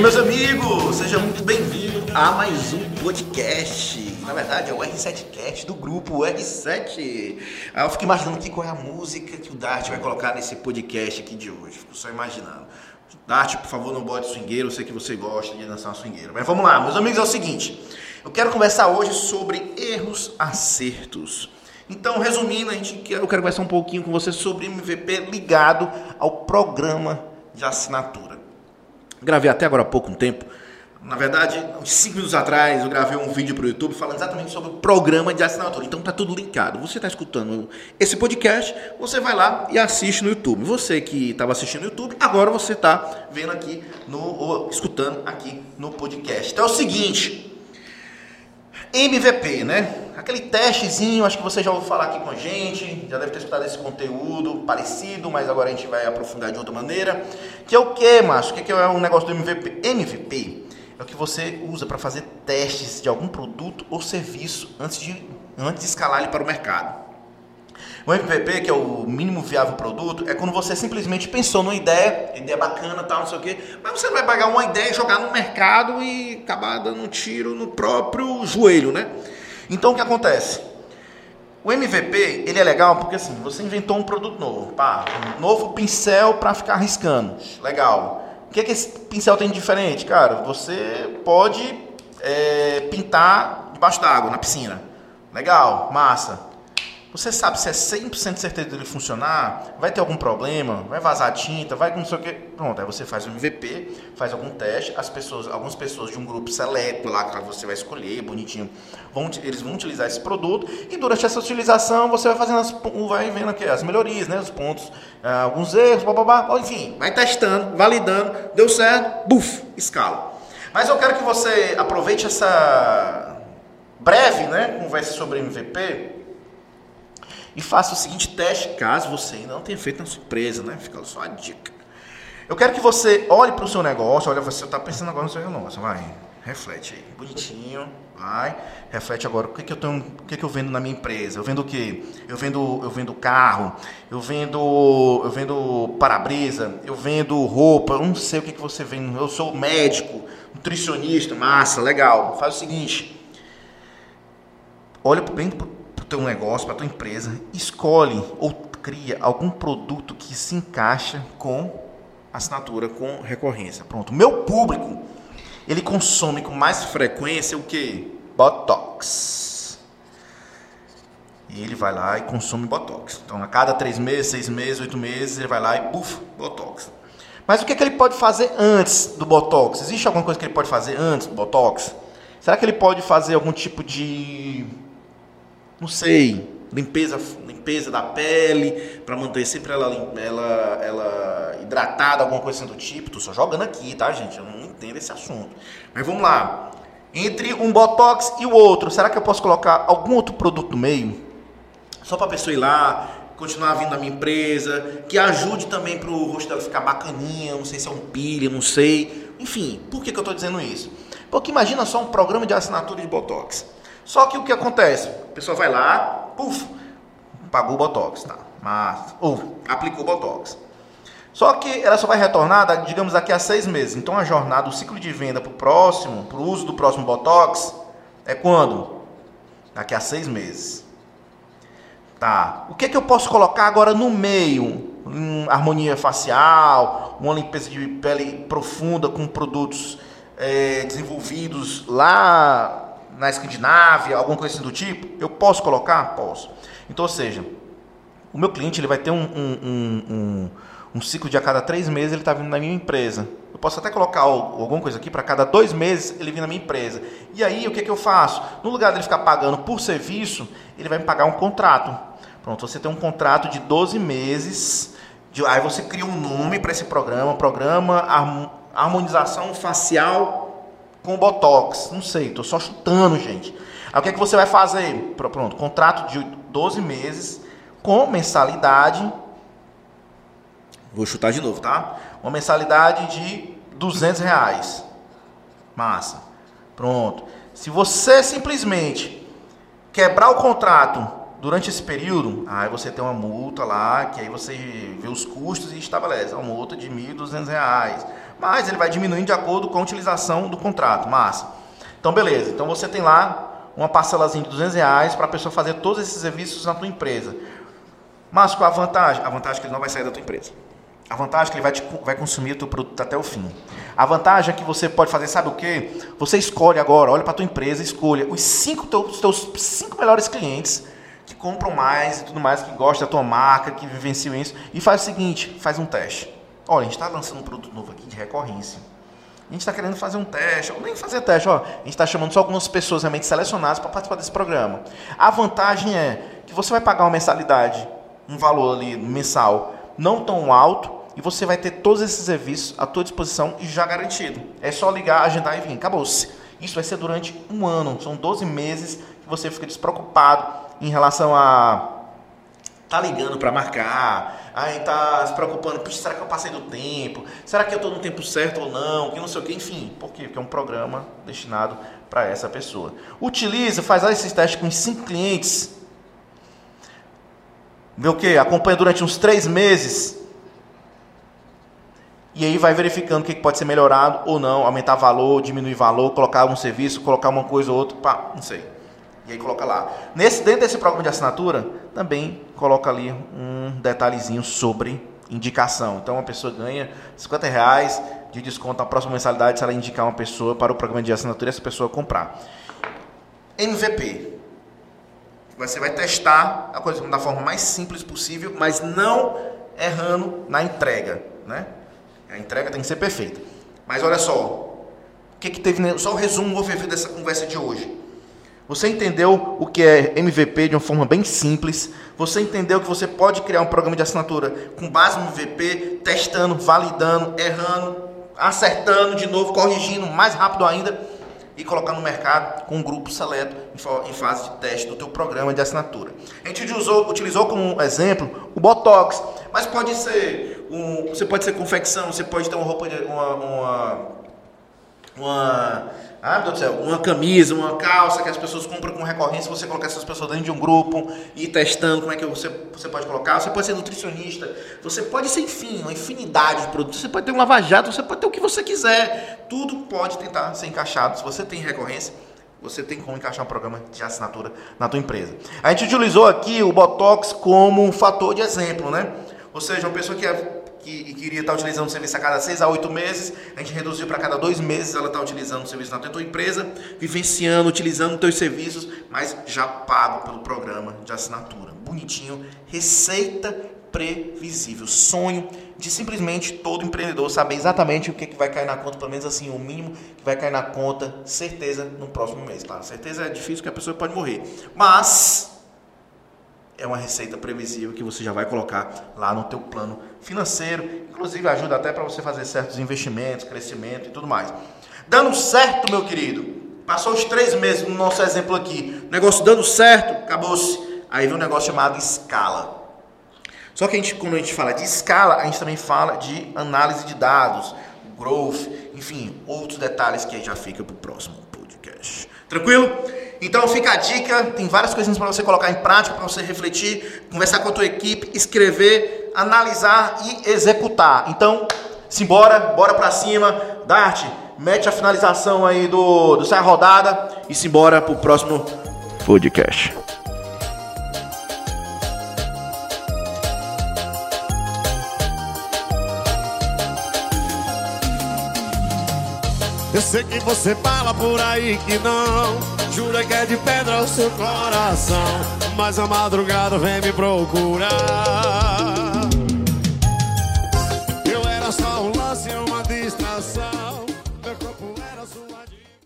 E meus amigos, sejam muito bem-vindos a mais um podcast. Na verdade é o R7Cast do grupo R7. Aí eu fico imaginando aqui qual é a música que o Dart vai colocar nesse podcast aqui de hoje. Fico só imaginando. Dart, por favor, não bote swingueiro. Eu sei que você gosta de dançar uma swingueira. Mas vamos lá, meus amigos, é o seguinte. Eu quero conversar hoje sobre erros, acertos. Então, resumindo, a gente, eu quero conversar um pouquinho com você sobre MVP ligado ao programa de assinatura. Gravei até agora há pouco tempo. Na verdade, uns 5 minutos atrás, eu gravei um vídeo para o YouTube falando exatamente sobre o programa de assinatura. Então tá tudo linkado. Você está escutando esse podcast, você vai lá e assiste no YouTube. Você que estava assistindo no YouTube, agora você está vendo aqui no ou escutando aqui no podcast. Então é o seguinte, MVP, né? Aquele testezinho, acho que você já ouviu falar aqui com a gente, já deve ter escutado esse conteúdo parecido, mas agora a gente vai aprofundar de outra maneira. Que é o que, Márcio? O que é um negócio do MVP? MVP é o que você usa para fazer testes de algum produto ou serviço antes de, antes de escalar ele para o mercado. O MVP, que é o mínimo viável produto, é quando você simplesmente pensou numa ideia, ideia bacana, tal, não sei o quê, mas você não vai pegar uma ideia, jogar no mercado e acabar dando um tiro no próprio joelho, né? Então o que acontece? O MVP, ele é legal porque assim, você inventou um produto novo, pá, um novo pincel para ficar riscando. Legal. O que, é que esse pincel tem de diferente? Cara, você pode é, pintar debaixo d'água, na piscina. Legal, massa. Você sabe se é 100% certeza dele funcionar? Vai ter algum problema? Vai vazar tinta? Vai não sei o que? Pronto, aí você faz um MVP, faz algum teste. As pessoas, algumas pessoas de um grupo seleto lá que você vai escolher, bonitinho, vão, eles vão utilizar esse produto e durante essa utilização você vai fazendo as, vai vendo aqui as melhorias, né, os pontos, ah, alguns erros, blá, enfim, vai testando, validando, deu certo, buf, escala. Mas eu quero que você aproveite essa breve, né, conversa sobre MVP e faça o seguinte teste, caso você ainda não tenha feito uma surpresa, né? Fica só a dica. Eu quero que você olhe para o seu negócio, olha, você está pensando agora no seu negócio, vai, reflete aí, bonitinho, vai, reflete agora, o que, que eu tenho, o que, que eu vendo na minha empresa? Eu vendo o quê? Eu vendo, eu vendo carro, eu vendo, eu vendo para-brisa, eu vendo roupa, eu não sei o que, que você vende, eu sou médico, nutricionista, massa, legal. Faz o seguinte, olha bem teu negócio, para tua empresa, escolhe ou cria algum produto que se encaixa com assinatura, com recorrência. Pronto. Meu público, ele consome com mais frequência o que? Botox. E ele vai lá e consome Botox. Então, a cada três meses, seis meses, oito meses, ele vai lá e, buf, Botox. Mas o que, é que ele pode fazer antes do Botox? Existe alguma coisa que ele pode fazer antes do Botox? Será que ele pode fazer algum tipo de não sei, limpeza, limpeza da pele, para manter sempre ela, ela, ela hidratada, alguma coisa assim do tipo. Tô só jogando aqui, tá, gente? Eu não entendo esse assunto. Mas vamos lá. Entre um Botox e o outro, será que eu posso colocar algum outro produto no meio? Só para pessoa ir lá, continuar vindo na minha empresa, que ajude também para o rosto dela ficar bacaninha, não sei se é um pilha, não sei. Enfim, por que, que eu estou dizendo isso? Porque imagina só um programa de assinatura de Botox. Só que o que acontece? A pessoa vai lá, puf, pagou o Botox, tá? Mas, ou aplicou o Botox. Só que ela só vai retornar, digamos, daqui a seis meses. Então a jornada, o ciclo de venda para o próximo, para o uso do próximo Botox, é quando? Daqui a seis meses. Tá. O que, é que eu posso colocar agora no meio? Hum, harmonia facial, uma limpeza de pele profunda com produtos é, desenvolvidos lá na Escandinávia, alguma coisa assim do tipo, eu posso colocar? Posso. Então, ou seja, o meu cliente ele vai ter um, um, um, um, ciclo de a cada três meses ele está vindo na minha empresa. Eu posso até colocar alguma coisa aqui para cada dois meses ele vir na minha empresa. E aí o que, que eu faço? No lugar dele ficar pagando por serviço, ele vai me pagar um contrato. Pronto, você tem um contrato de 12 meses. De, aí você cria um nome para esse programa, programa harmonização facial com Botox. Não sei, tô só chutando, gente. Aí o que, é que você vai fazer? Pronto, contrato de 12 meses com mensalidade. Vou chutar de novo, tá? Uma mensalidade de 200 reais. Massa. Pronto. Se você simplesmente quebrar o contrato durante esse período, aí você tem uma multa lá, que aí você vê os custos e estabelece uma multa de R$ 1.200 mas ele vai diminuindo de acordo com a utilização do contrato. Massa. Então, beleza. Então você tem lá uma parcelazinha de 200 reais para a pessoa fazer todos esses serviços na tua empresa. Mas qual a vantagem? A vantagem é que ele não vai sair da tua empresa. A vantagem é que ele vai, te, vai consumir o teu produto até o fim. A vantagem é que você pode fazer, sabe o quê? Você escolhe agora, olha para tua empresa, escolha os cinco teus, teus cinco melhores clientes que compram mais e tudo mais, que gostam da tua marca, que vivenciam isso, e faz o seguinte, faz um teste. Olha, a gente está lançando um produto novo aqui de recorrência. A gente está querendo fazer um teste, ou nem fazer teste, ó. A gente está chamando só algumas pessoas realmente selecionadas para participar desse programa. A vantagem é que você vai pagar uma mensalidade, um valor ali mensal não tão alto, e você vai ter todos esses serviços à tua disposição e já garantido. É só ligar, agendar e vir. Acabou-se. Isso vai ser durante um ano. São 12 meses que você fica despreocupado em relação a tá ligando para marcar, aí tá se preocupando, Puxa, será que eu passei do tempo? Será que eu estou no tempo certo ou não? Que não sei o que, enfim. Por quê? Porque é um programa destinado para essa pessoa. Utiliza, faz esses testes com cinco clientes. Vê o que? Acompanha durante uns três meses. E aí vai verificando o que pode ser melhorado ou não, aumentar valor, diminuir valor, colocar um serviço, colocar uma coisa ou outra, pá, não sei. E aí coloca lá. Nesse, dentro desse programa de assinatura, também coloca ali um detalhezinho sobre indicação. Então a pessoa ganha 50 reais de desconto na próxima mensalidade se ela indicar uma pessoa para o programa de assinatura e essa pessoa comprar. MVP. Você vai testar a coisa da forma mais simples possível, mas não errando na entrega. Né? A entrega tem que ser perfeita. Mas olha só, o que, que teve. Só o resumo vou dessa conversa de hoje. Você entendeu o que é MVP de uma forma bem simples. Você entendeu que você pode criar um programa de assinatura com base no MVP, testando, validando, errando, acertando de novo, corrigindo mais rápido ainda e colocar no mercado com um grupo seleto em fase de teste do teu programa de assinatura. A gente usou, utilizou como exemplo o Botox, mas pode ser um, você pode ser confecção, você pode ter uma roupa de, uma, uma, uma ah, meu Deus do céu, uma camisa, uma calça que as pessoas compram com recorrência, você colocar essas pessoas dentro de um grupo e testando como é que você, você pode colocar. Você pode ser nutricionista, você pode ser, enfim, uma infinidade de produtos. Você pode ter um lava-jato, você pode ter o que você quiser. Tudo pode tentar ser encaixado. Se você tem recorrência, você tem como encaixar um programa de assinatura na tua empresa. A gente utilizou aqui o Botox como um fator de exemplo, né? Ou seja, uma pessoa que é que queria estar utilizando o serviço a cada seis a oito meses, a gente reduziu para cada dois meses ela está utilizando o serviço na tua empresa, vivenciando, utilizando os teus serviços, mas já pago pelo programa de assinatura. Bonitinho, receita previsível, sonho de simplesmente todo empreendedor saber exatamente o que, que vai cair na conta, pelo menos assim, o mínimo que vai cair na conta, certeza no próximo mês. Claro, certeza é difícil que a pessoa pode morrer, mas é uma receita previsível que você já vai colocar lá no teu plano financeiro, inclusive ajuda até para você fazer certos investimentos, crescimento e tudo mais. Dando certo, meu querido, passou os três meses no nosso exemplo aqui, negócio dando certo, acabou-se. Aí vem um negócio chamado escala. Só que a gente, quando a gente fala de escala, a gente também fala de análise de dados, growth, enfim, outros detalhes que já fica para o próximo podcast. Tranquilo? Então fica a dica, tem várias coisinhas para você colocar em prática, para você refletir, conversar com a tua equipe, escrever, analisar e executar. Então, simbora, bora para cima, Dart, mete a finalização aí do, do Sai Rodada e simbora pro próximo podcast. Eu sei que você fala por aí que não. Jura que é de pedra o seu coração. Mas a madrugada vem me procurar. Eu era só um lance, uma distração.